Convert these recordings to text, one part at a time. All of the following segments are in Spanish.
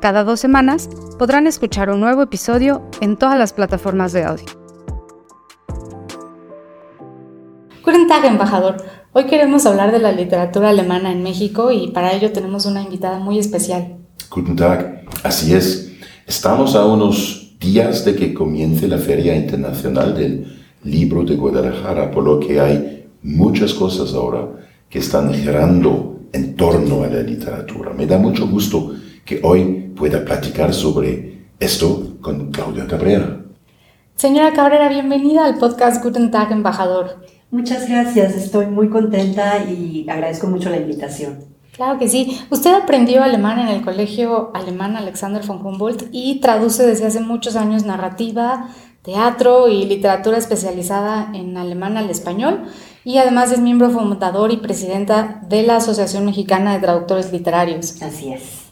Cada dos semanas podrán escuchar un nuevo episodio en todas las plataformas de audio. Guten Tag, embajador. Hoy queremos hablar de la literatura alemana en México y para ello tenemos una invitada muy especial. Guten Tag, así es. Estamos a unos días de que comience la Feria Internacional del Libro de Guadalajara, por lo que hay muchas cosas ahora que están girando en torno a la literatura. Me da mucho gusto que hoy pueda platicar sobre esto con Claudia Cabrera. Señora Cabrera, bienvenida al podcast Guten Tag, embajador. Muchas gracias, estoy muy contenta y agradezco mucho la invitación. Claro que sí. Usted aprendió alemán en el Colegio Alemán Alexander von Humboldt y traduce desde hace muchos años narrativa, teatro y literatura especializada en alemán al español y además es miembro fundador y presidenta de la Asociación Mexicana de Traductores Literarios. Así es.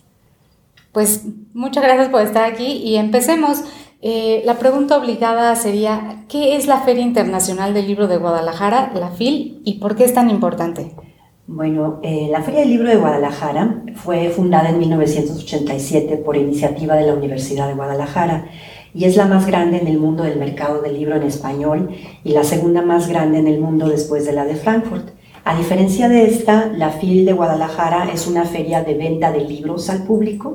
Pues muchas gracias por estar aquí y empecemos. Eh, la pregunta obligada sería, ¿qué es la Feria Internacional del Libro de Guadalajara, la FIL, y por qué es tan importante? Bueno, eh, la Feria del Libro de Guadalajara fue fundada en 1987 por iniciativa de la Universidad de Guadalajara y es la más grande en el mundo del mercado del libro en español y la segunda más grande en el mundo después de la de Frankfurt. A diferencia de esta, la FIL de Guadalajara es una feria de venta de libros al público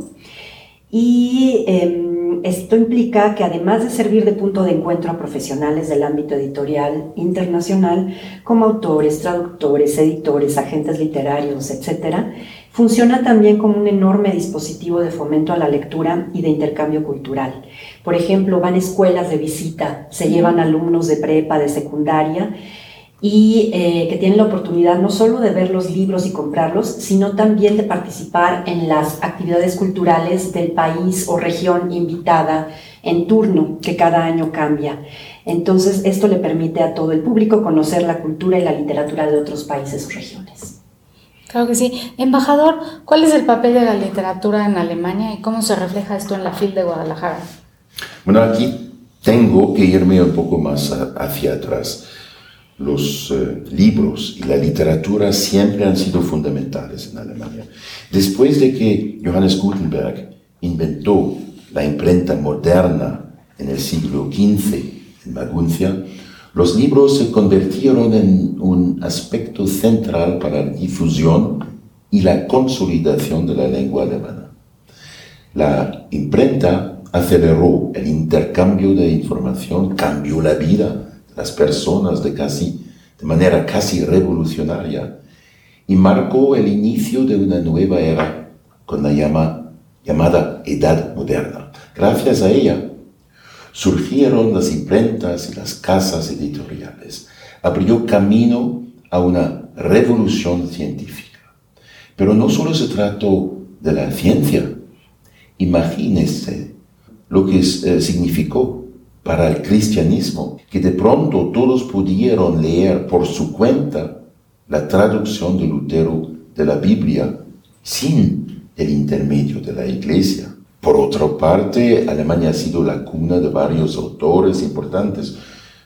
y em, esto implica que además de servir de punto de encuentro a profesionales del ámbito editorial internacional, como autores, traductores, editores, agentes literarios, etc., funciona también como un enorme dispositivo de fomento a la lectura y de intercambio cultural. Por ejemplo, van escuelas de visita, se llevan alumnos de prepa, de secundaria, y eh, que tienen la oportunidad no solo de ver los libros y comprarlos, sino también de participar en las actividades culturales del país o región invitada en turno, que cada año cambia. Entonces, esto le permite a todo el público conocer la cultura y la literatura de otros países o regiones. Claro que sí. Embajador, ¿cuál es el papel de la literatura en Alemania y cómo se refleja esto en la FIL de Guadalajara? Bueno, aquí tengo que irme un poco más hacia atrás los eh, libros y la literatura siempre han sido fundamentales en Alemania. Después de que Johannes Gutenberg inventó la imprenta moderna en el siglo XV en Maguncia, los libros se convirtieron en un aspecto central para la difusión y la consolidación de la lengua alemana. La imprenta aceleró el intercambio de información, cambió la vida las personas de, casi, de manera casi revolucionaria y marcó el inicio de una nueva era con la llama, llamada Edad Moderna. Gracias a ella surgieron las imprentas y las casas editoriales. Abrió camino a una revolución científica. Pero no solo se trató de la ciencia. Imagínense lo que eh, significó para el cristianismo, que de pronto todos pudieron leer por su cuenta la traducción de Lutero de la Biblia sin el intermedio de la iglesia. Por otra parte, Alemania ha sido la cuna de varios autores importantes.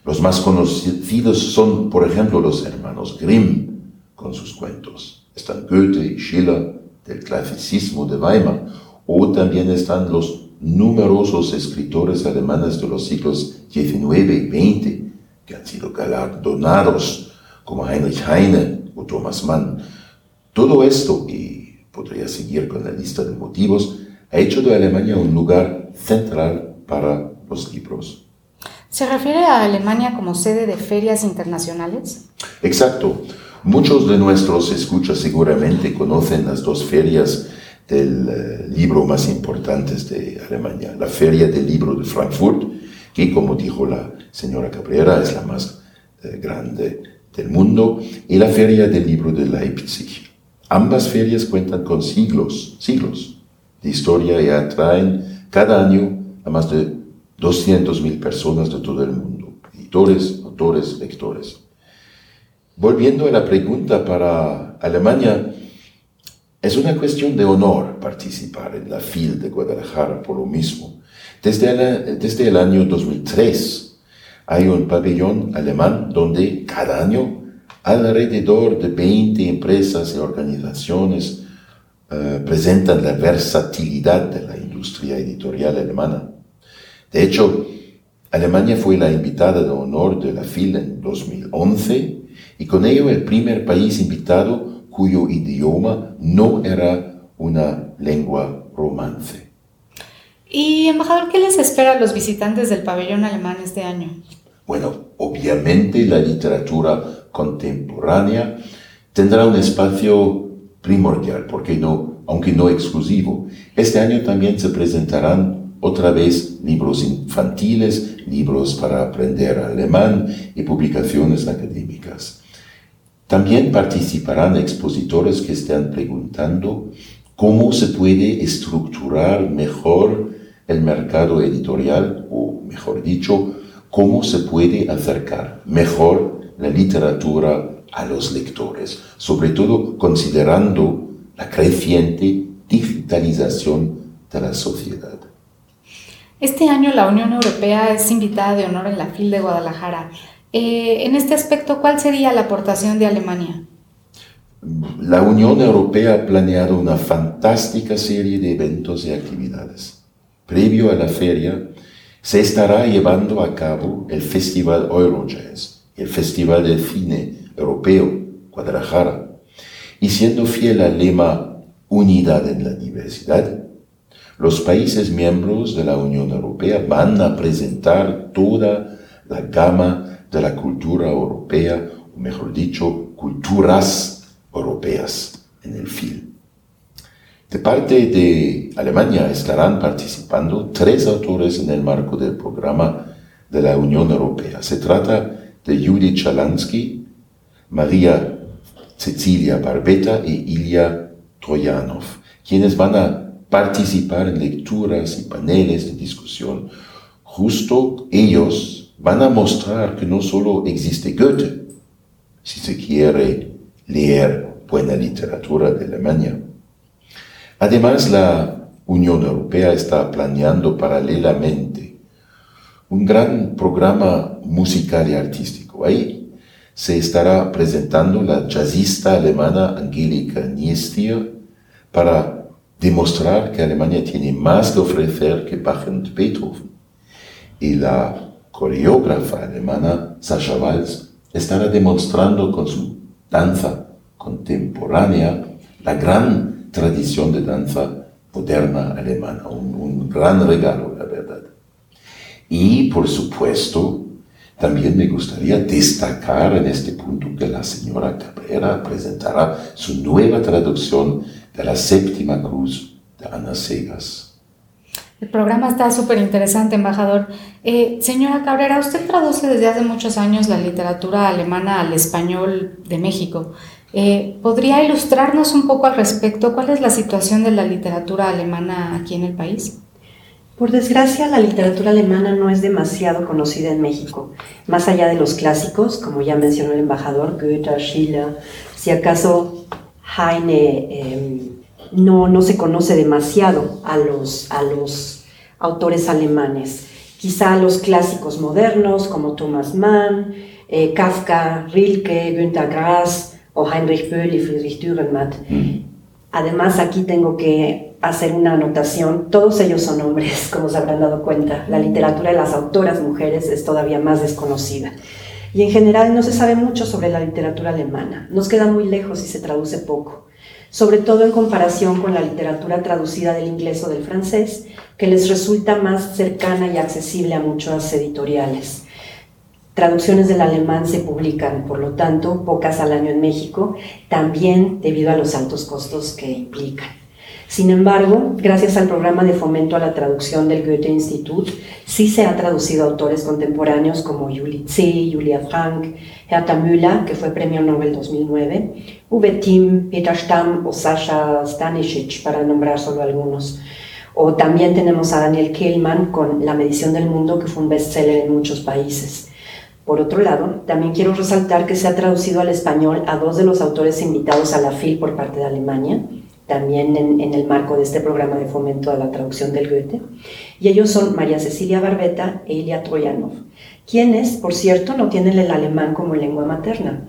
Los más conocidos son, por ejemplo, los hermanos Grimm, con sus cuentos. Están Goethe y Schiller, del clasicismo de Weimar, o también están los numerosos escritores alemanes de los siglos XIX y XX que han sido galardonados, como Heinrich Heine o Thomas Mann. Todo esto, y podría seguir con la lista de motivos, ha hecho de Alemania un lugar central para los libros. ¿Se refiere a Alemania como sede de ferias internacionales? Exacto. Muchos de nuestros escuchas seguramente conocen las dos ferias del eh, libro más importante de Alemania, la Feria del Libro de Frankfurt, que como dijo la señora Cabrera es la más eh, grande del mundo, y la Feria del Libro de Leipzig. Ambas ferias cuentan con siglos, siglos de historia y atraen cada año a más de 200.000 personas de todo el mundo, editores, autores, lectores. Volviendo a la pregunta para Alemania, es una cuestión de honor participar en la FIL de Guadalajara por lo mismo. Desde el, desde el año 2003 hay un pabellón alemán donde cada año alrededor de 20 empresas y organizaciones eh, presentan la versatilidad de la industria editorial alemana. De hecho, Alemania fue la invitada de honor de la FIL en 2011 y con ello el primer país invitado cuyo idioma no era una lengua romance. Y, embajador, ¿qué les espera a los visitantes del pabellón alemán este año? Bueno, obviamente la literatura contemporánea tendrá un espacio primordial, porque no, aunque no exclusivo. Este año también se presentarán otra vez libros infantiles, libros para aprender alemán y publicaciones académicas. También participarán expositores que estén preguntando cómo se puede estructurar mejor el mercado editorial, o mejor dicho, cómo se puede acercar mejor la literatura a los lectores, sobre todo considerando la creciente digitalización de la sociedad. Este año la Unión Europea es invitada de honor en la FIL de Guadalajara. Eh, en este aspecto, ¿cuál sería la aportación de Alemania? La Unión Europea ha planeado una fantástica serie de eventos y actividades. Previo a la feria, se estará llevando a cabo el Festival Eurojazz, el Festival de Cine Europeo, Guadalajara, y siendo fiel al lema Unidad en la Diversidad, los países miembros de la Unión Europea van a presentar toda la gama de la cultura europea, o mejor dicho, culturas europeas en el film. De parte de Alemania estarán participando tres autores en el marco del programa de la Unión Europea. Se trata de Judith Chalansky, María Cecilia Barbeta y Ilya Troyanov, quienes van a participar en lecturas y paneles de discusión. Justo ellos van a mostrar que no solo existe Goethe, si se quiere leer buena literatura de Alemania. Además, la Unión Europea está planeando paralelamente un gran programa musical y artístico. Ahí se estará presentando la jazzista alemana Angelika Niestier para demostrar que Alemania tiene más que ofrecer que Bach y Beethoven. Y la coreógrafa alemana Sascha Walz estará demostrando con su danza contemporánea la gran tradición de danza moderna alemana, un, gran regalo, la verdad. Y por supuesto, también me gustaría destacar en este punto que la señora Cabrera presentará su nueva traducción de la séptima cruz de Ana Segas. El programa está súper interesante, embajador. Eh, señora Cabrera, usted traduce desde hace muchos años la literatura alemana al español de México. Eh, ¿Podría ilustrarnos un poco al respecto? ¿Cuál es la situación de la literatura alemana aquí en el país? Por desgracia, la literatura alemana no es demasiado conocida en México. Más allá de los clásicos, como ya mencionó el embajador, Goethe, Schiller, si acaso Heine, em, no, no se conoce demasiado a los, a los autores alemanes. Quizá los clásicos modernos como Thomas Mann, eh, Kafka, Rilke, Günter Grass o Heinrich Böll y Friedrich Dürrenmatt. Además, aquí tengo que hacer una anotación. Todos ellos son hombres, como se habrán dado cuenta. La literatura de las autoras mujeres es todavía más desconocida. Y en general no se sabe mucho sobre la literatura alemana. Nos queda muy lejos y se traduce poco sobre todo en comparación con la literatura traducida del inglés o del francés, que les resulta más cercana y accesible a muchos editoriales. Traducciones del alemán se publican, por lo tanto, pocas al año en México, también debido a los altos costos que implican. Sin embargo, gracias al programa de fomento a la traducción del Goethe Institut, sí se han traducido autores contemporáneos como Julie C., Julia Frank, Hertha Müller, que fue premio Nobel 2009, Uwe Timm, Peter Stamm o Sasha Stanisic, para nombrar solo algunos. O también tenemos a Daniel Kehlmann con La medición del mundo, que fue un bestseller en muchos países. Por otro lado, también quiero resaltar que se ha traducido al español a dos de los autores invitados a la FIL por parte de Alemania, también en, el marco de este programa de fomento a la traducción del Goethe. Y ellos son María Cecilia Barbeta e Ilya Troyanov, quienes, por cierto, no tienen el alemán como lengua materna.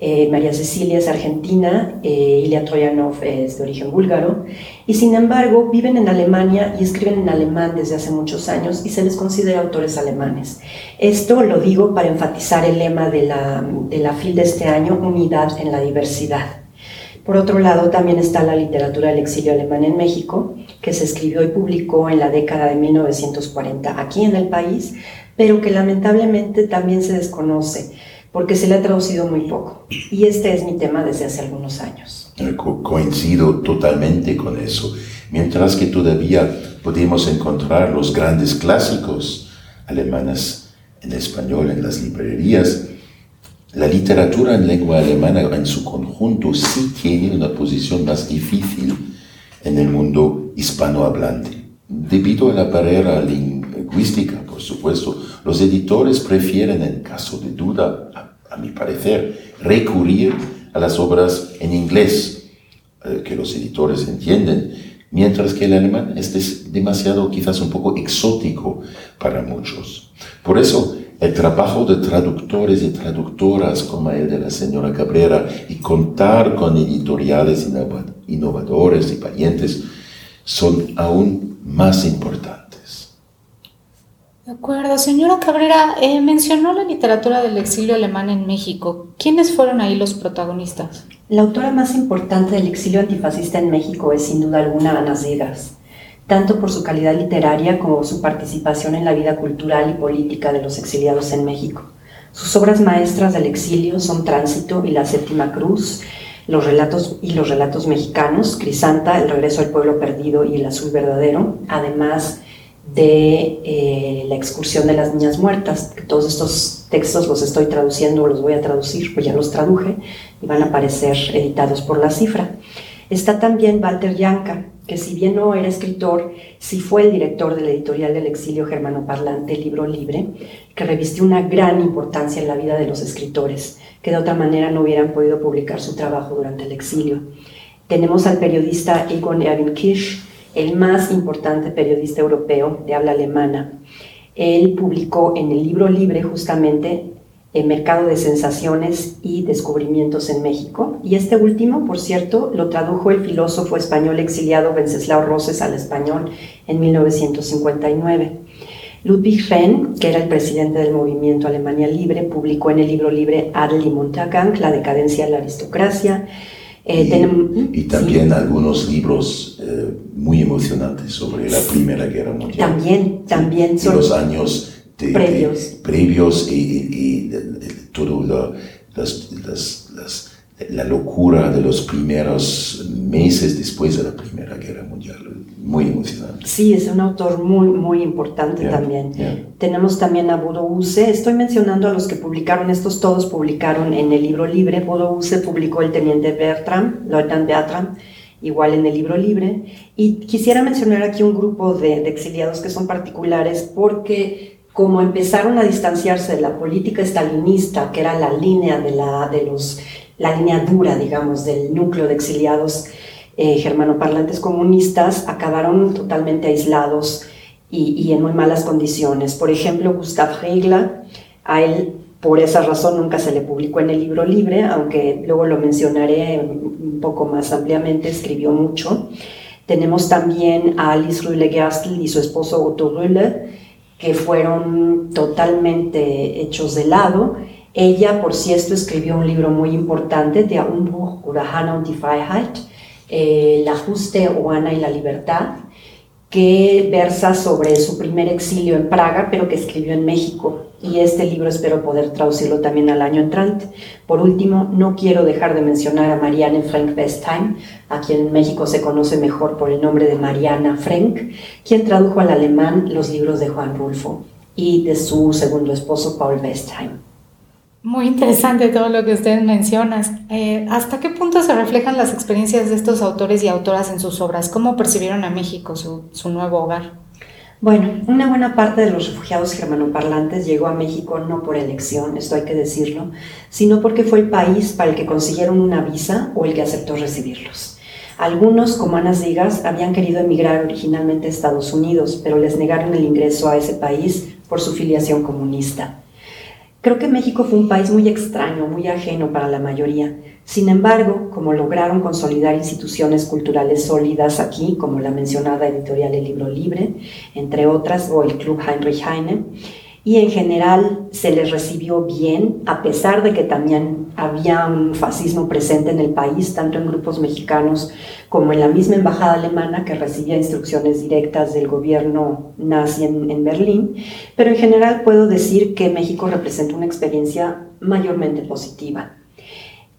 Eh, María Cecilia es argentina, eh, Ilya Troyanov es de origen búlgaro, y sin embargo viven en Alemania y escriben en alemán desde hace muchos años y se les considera autores alemanes. Esto lo digo para enfatizar el lema de la, de la FIL de este año, unidad en la diversidad. Por otro lado, también está la literatura del exilio alemán en México, que se escribió y publicó en la década de 1940 aquí en el país, pero que lamentablemente también se desconoce porque se le ha traducido muy poco. Y este es mi tema desde hace algunos años. Eh, coincido totalmente con eso. Mientras que todavía podemos encontrar los grandes clásicos alemanes en español en las librerías, la literatura en lengua alemana en su conjunto sí tiene una posición más difícil en el mundo hispanohablante. Debido a la barrera lingüística, por supuesto, los editores prefieren, en caso de duda, a, mi parecer, recurrir a las obras en inglés, eh, que los editores entienden, mientras que el alemán es demasiado, quizás un poco exótico para muchos. Por eso, el trabajo de traductores y traductoras como el de la señora Cabrera y contar con editoriales innovadores y valientes son aún más importantes. De acuerdo, señora Cabrera, eh, mencionó la literatura del exilio alemán en México. ¿Quiénes fueron ahí los protagonistas? La autora más importante del exilio antifascista en México es sin duda alguna Ana Zegas, tanto por su calidad literaria como su participación en la vida cultural y política de los exiliados en México. Sus obras maestras del exilio son Tránsito y La Séptima Cruz, los relatos y los relatos mexicanos, Crisanta, El regreso al pueblo perdido y El azul verdadero, además de eh, la excursión de las niñas muertas. Todos estos textos los estoy traduciendo, los voy a traducir, pues ya los traduje y van a aparecer editados por la cifra. Está también Walter Yanka, que si bien no era escritor, sí fue el director de la editorial del exilio germanoparlante Libro Libre, que revistió una gran importancia en la vida de los escritores, que de otra manera no hubieran podido publicar su trabajo durante el exilio. Tenemos al periodista Egon Erwin Kisch, el más importante periodista europeo de habla alemana. Él publicó en el libro libre justamente el mercado de sensaciones y descubrimientos en México. Y este último, por cierto, lo tradujo el filósofo español exiliado Wenceslao Roses al español en 1959. Ludwig Renn, que era el presidente del movimiento Alemania Libre, publicó en el libro libre Adel y Montagang, La decadencia de la aristocracia, eh, y, también algunos libros eh, muy emocionantes sobre la Primera Guerra Mundial. También, también. son los años previos. previos y, y, todo las, las, la locura de los primeros meses después de la Primera Guerra Mundial muy emocionante. Sí, es un autor muy, muy importante también. Tenemos también a Bodo Use. Estoy mencionando a los que publicaron, estos todos publicaron en el libro libre. Bodo Use publicó El Teniente Bertram, Leutnant Bertram, igual en el libro libre. Y quisiera mencionar aquí un grupo de, de exiliados que son particulares porque como empezaron a distanciarse de la política estalinista, que era la línea de, la, de los, la línea dura, digamos, del núcleo de exiliados, eh, germanoparlantes comunistas acabaron totalmente aislados y, en muy malas condiciones. Por ejemplo, Gustav Regla, a él por esa razón nunca se le publicó en el libro libre, aunque luego lo mencionaré un poco más ampliamente, escribió mucho. Tenemos también a Alice Rühle Gerstl y su esposo Otto Rühle, que fueron totalmente hechos de lado. Ella, por cierto, escribió un libro muy importante, de Un Buch oder und die Freiheit, el ajuste Juana y la libertad, que versa sobre su primer exilio en Praga, pero que escribió en México. Y este libro espero poder traducirlo también al año entrante. Por último, no quiero dejar de mencionar a Marianne Frank Westheim, a quien en México se conoce mejor por el nombre de Mariana Frank, quien tradujo al alemán los libros de Juan Rulfo y de su segundo esposo Paul Westheim. Muy interesante todo lo que ustedes mencionan. Eh, ¿Hasta qué punto se reflejan las experiencias de estos autores y autoras en sus obras? ¿Cómo percibieron a México, su, su nuevo hogar? Bueno, una buena parte de los refugiados germanoparlantes llegó a México no por elección, esto hay que decirlo, sino porque fue el país para el que consiguieron una visa o el que aceptó recibirlos. Algunos, como Ana Zigas, habían querido emigrar originalmente a Estados Unidos, pero les negaron el ingreso a ese país por su filiación comunista. Creo que México fue un país muy extraño, muy ajeno para la mayoría. Sin embargo, como lograron consolidar instituciones culturales sólidas aquí, como la mencionada editorial El Libro Libre, entre otras, o el Club Heinrich Heine, y en general se les recibió bien, a pesar de que también había un fascismo presente en el país, tanto en grupos mexicanos como en la misma embajada alemana que recibía instrucciones directas del gobierno nazi en, en Berlín, pero en general puedo decir que México representa una experiencia mayormente positiva.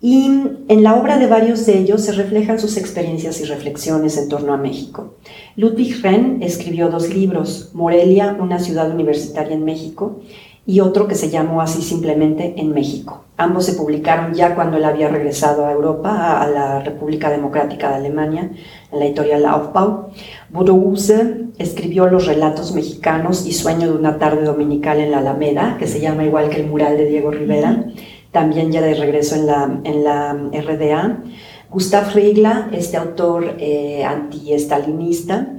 Y en la obra de varios de ellos se reflejan sus experiencias y reflexiones en torno a México. Ludwig Renn escribió dos libros, Morelia, una ciudad universitaria en México, y otro que se llamó así simplemente En México. Ambos se publicaron ya cuando él había regresado a Europa, a la República Democrática de Alemania, en la editorial Aufbau. Budouze escribió los relatos mexicanos y Sueño de una tarde dominical en la Alameda, que se llama igual que el mural de Diego Rivera también ya de regreso en la, en la RDA. Gustav Regla, este autor eh, anti-estalinista,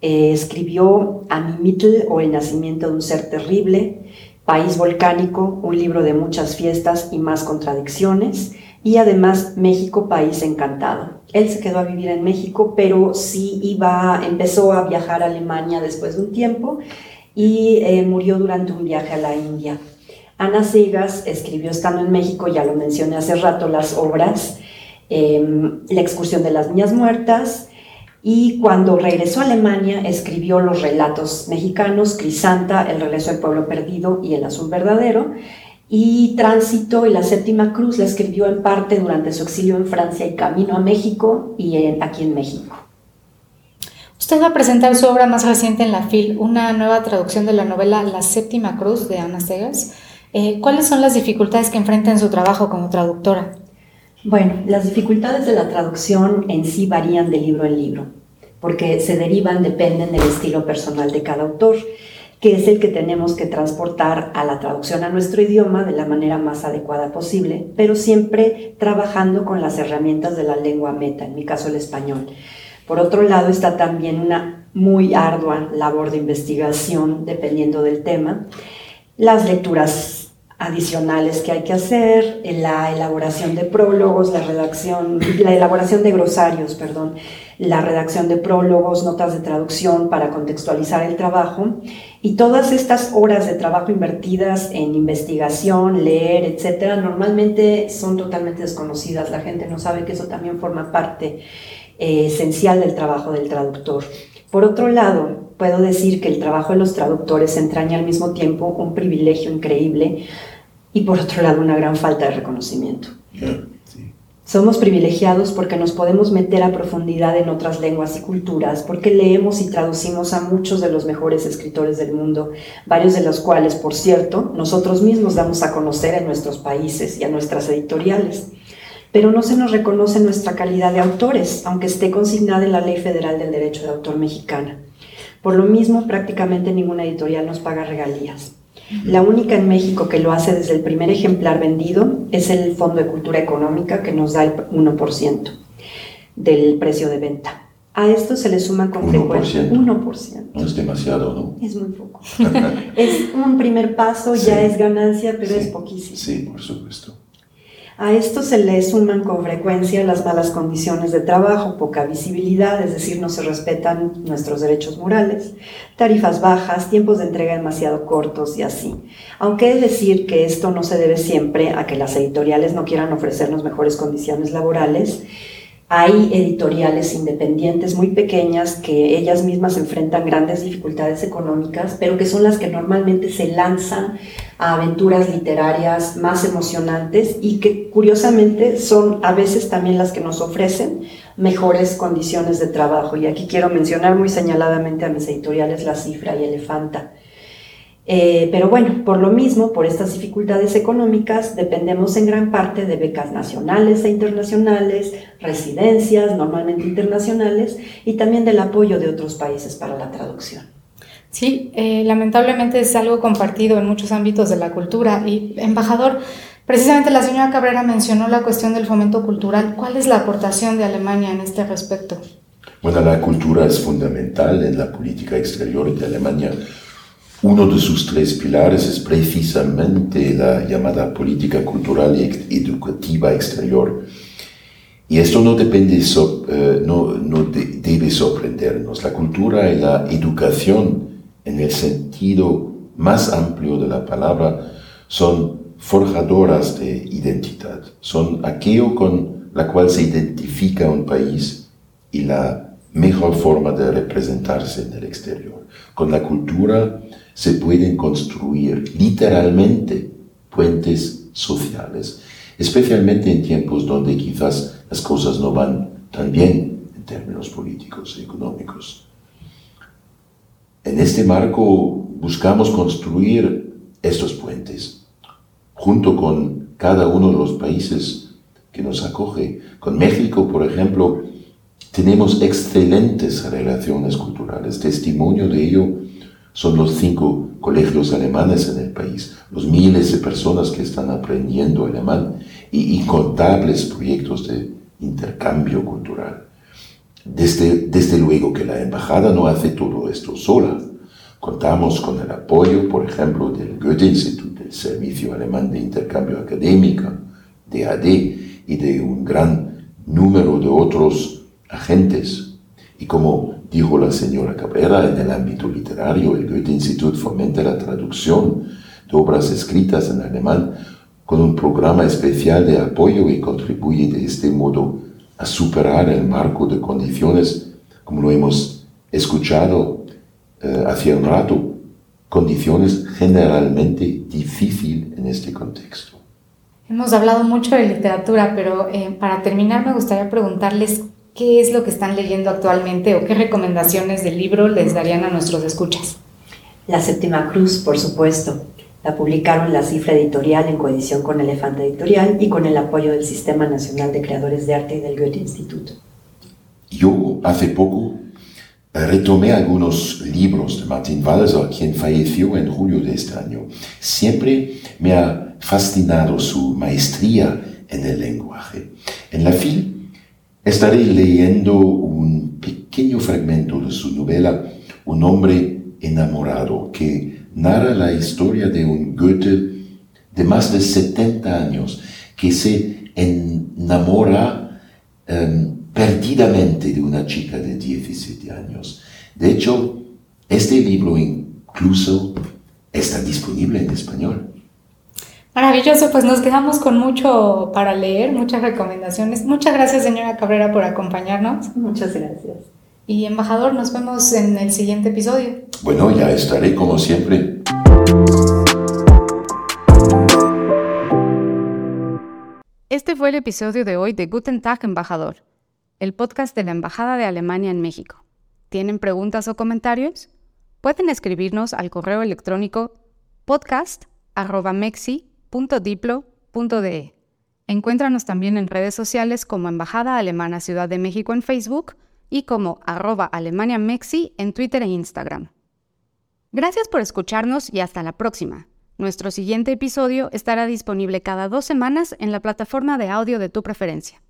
eh, escribió Amimitl o El nacimiento de un ser terrible, País volcánico, un libro de muchas fiestas y más contradicciones, y además México, país encantado. Él se quedó a vivir en México, pero sí iba, empezó a viajar a Alemania después de un tiempo y eh, murió durante un viaje a la India. Ana Segas escribió estando en México, ya lo mencioné hace rato, las obras em, La excursión de las niñas muertas y cuando regresó a Alemania escribió los relatos mexicanos, Crisanta, El regreso del pueblo perdido y El azul verdadero y Tránsito y la séptima cruz la escribió en parte durante su exilio en Francia y camino a México y aquí en México. Usted va a presentar su obra más reciente en la FIL, una nueva traducción de la novela La séptima cruz de Ana Segas. Eh, ¿Cuáles son las dificultades que enfrenta en su trabajo como traductora? Bueno, las dificultades de la traducción en sí varían de libro en libro, porque se derivan, dependen del estilo personal de cada autor, que es el que tenemos que transportar a la traducción a nuestro idioma de la manera más adecuada posible, pero siempre trabajando con las herramientas de la lengua meta, en mi caso el español. Por otro lado, está también una muy ardua labor de investigación, dependiendo del tema, las lecturas adicionales que hay que hacer, la elaboración de prólogos, la redacción, la elaboración de glosarios, perdón, la redacción de prólogos, notas de traducción para contextualizar el trabajo y todas estas horas de trabajo invertidas en investigación, leer, etcétera, normalmente son totalmente desconocidas. La gente no sabe que eso también forma parte eh, esencial del trabajo del traductor. Por otro lado, puedo decir que el trabajo de los traductores entraña al mismo tiempo un privilegio increíble y por otro lado una gran falta de reconocimiento. Somos privilegiados porque nos podemos meter a profundidad en otras lenguas y culturas, porque leemos y traducimos a muchos de los mejores escritores del mundo, varios de los cuales, por cierto, nosotros mismos damos a conocer en nuestros países y a nuestras editoriales. Pero no se nos reconoce nuestra calidad de autores, aunque esté consignada en la Ley Federal del Derecho de Autor Mexicana. Por lo mismo, prácticamente ninguna editorial nos paga regalías. La única en México que lo hace desde el primer ejemplar vendido es el Fondo de Cultura Económica que nos da el 1% del precio de venta. A esto se le suman con frecuencia 1%. No es demasiado, ¿no? Es muy poco. es un primer paso, ya es ganancia, pero es poquísimo. Sí, por supuesto. A esto se le suman con frecuencia las malas condiciones de trabajo, poca visibilidad, es decir, no se respetan nuestros derechos morales, tarifas bajas, tiempos de entrega demasiado cortos y así. Aunque he de decir que esto no se debe siempre a que las editoriales no quieran ofrecernos mejores condiciones laborales, hay editoriales independientes muy pequeñas que ellas mismas enfrentan grandes dificultades económicas, pero que son las que normalmente se lanzan a aventuras literarias más emocionantes y que curiosamente son a veces también las que nos ofrecen mejores condiciones de trabajo. Y aquí quiero mencionar muy señaladamente a mis editoriales La Cifra y Elefanta. Eh, pero bueno, por lo mismo, por estas dificultades económicas, dependemos en gran parte de becas nacionales e internacionales, residencias normalmente internacionales y también del apoyo de otros países para la traducción. Sí, eh, lamentablemente es algo compartido en muchos ámbitos de la cultura. Y, embajador, precisamente la señora Cabrera mencionó la cuestión del fomento cultural. ¿Cuál es la aportación de Alemania en este respecto? Bueno, la cultura es fundamental en la política exterior de Alemania uno de sus tres pilares es precisamente la llamada política cultural y educativa exterior. Y esto no, depende, eh, no, no debe sorprendernos. La cultura y la educación, en el sentido más amplio de la palabra, son forjadoras de identidad. Son aquello con la cual se identifica un país y la mejor forma de representarse en el exterior. Con la cultura se pueden construir literalmente puentes sociales, especialmente en tiempos donde quizás las cosas no van tan bien en términos políticos y económicos. En este marco buscamos construir estos puentes, junto con cada uno de los países que nos acoge. Con México, por ejemplo, tenemos excelentes relaciones culturales. Testimonio de ello son los cinco colegios alemanes en el país, los miles de personas que están aprendiendo alemán y incontables proyectos de intercambio cultural. Desde, desde luego que la embajada no hace todo esto sola. Contamos con el apoyo, por ejemplo, del Goethe-Institut, del Servicio Alemán de Intercambio Académico, de AD, y de un gran número de otros agentes. Y como dijo la señora Cabrera, en el ámbito literario, el Goethe-Institut fomenta la traducción de obras escritas en alemán con un programa especial de apoyo y contribuye de este modo a superar el marco de condiciones, como lo hemos escuchado eh, hace un rato, condiciones generalmente difíciles en este contexto. Hemos hablado mucho de literatura, pero eh, para terminar me gustaría preguntarles ¿Qué es lo que están leyendo actualmente o qué recomendaciones del libro les darían a nuestros escuchas? La Séptima Cruz, por supuesto. La publicaron la cifra editorial en coedición con Elefante Editorial y con el apoyo del Sistema Nacional de Creadores de Arte y del Goethe Instituto. Yo hace poco retomé algunos libros de Martin Walser, quien falleció en julio de este año. Siempre me ha fascinado su maestría en el lenguaje. En la FIL Estaré leyendo un pequeño fragmento de su novela Un hombre enamorado, que narra la historia de un Goethe de más de 70 años que se enamora em, perdidamente de una chica de 17 años. De hecho, este libro incluso está disponible en español. Maravilloso, pues nos quedamos con mucho para leer, muchas recomendaciones. Muchas gracias, señora Cabrera, por acompañarnos. Muchas gracias. Y embajador, nos vemos en el siguiente episodio. Bueno, ya estaré como siempre. Este fue el episodio de hoy de Guten Tag, embajador, el podcast de la Embajada de Alemania en México. ¿Tienen preguntas o comentarios? Pueden escribirnos al correo electrónico podcast.mexi.com .diplo.de. Encuéntranos también en redes sociales como Embajada Alemana Ciudad de México en Facebook y como arroba Alemania Mexi en Twitter e Instagram. Gracias por escucharnos y hasta la próxima. Nuestro siguiente episodio estará disponible cada dos semanas en la plataforma de audio de tu preferencia.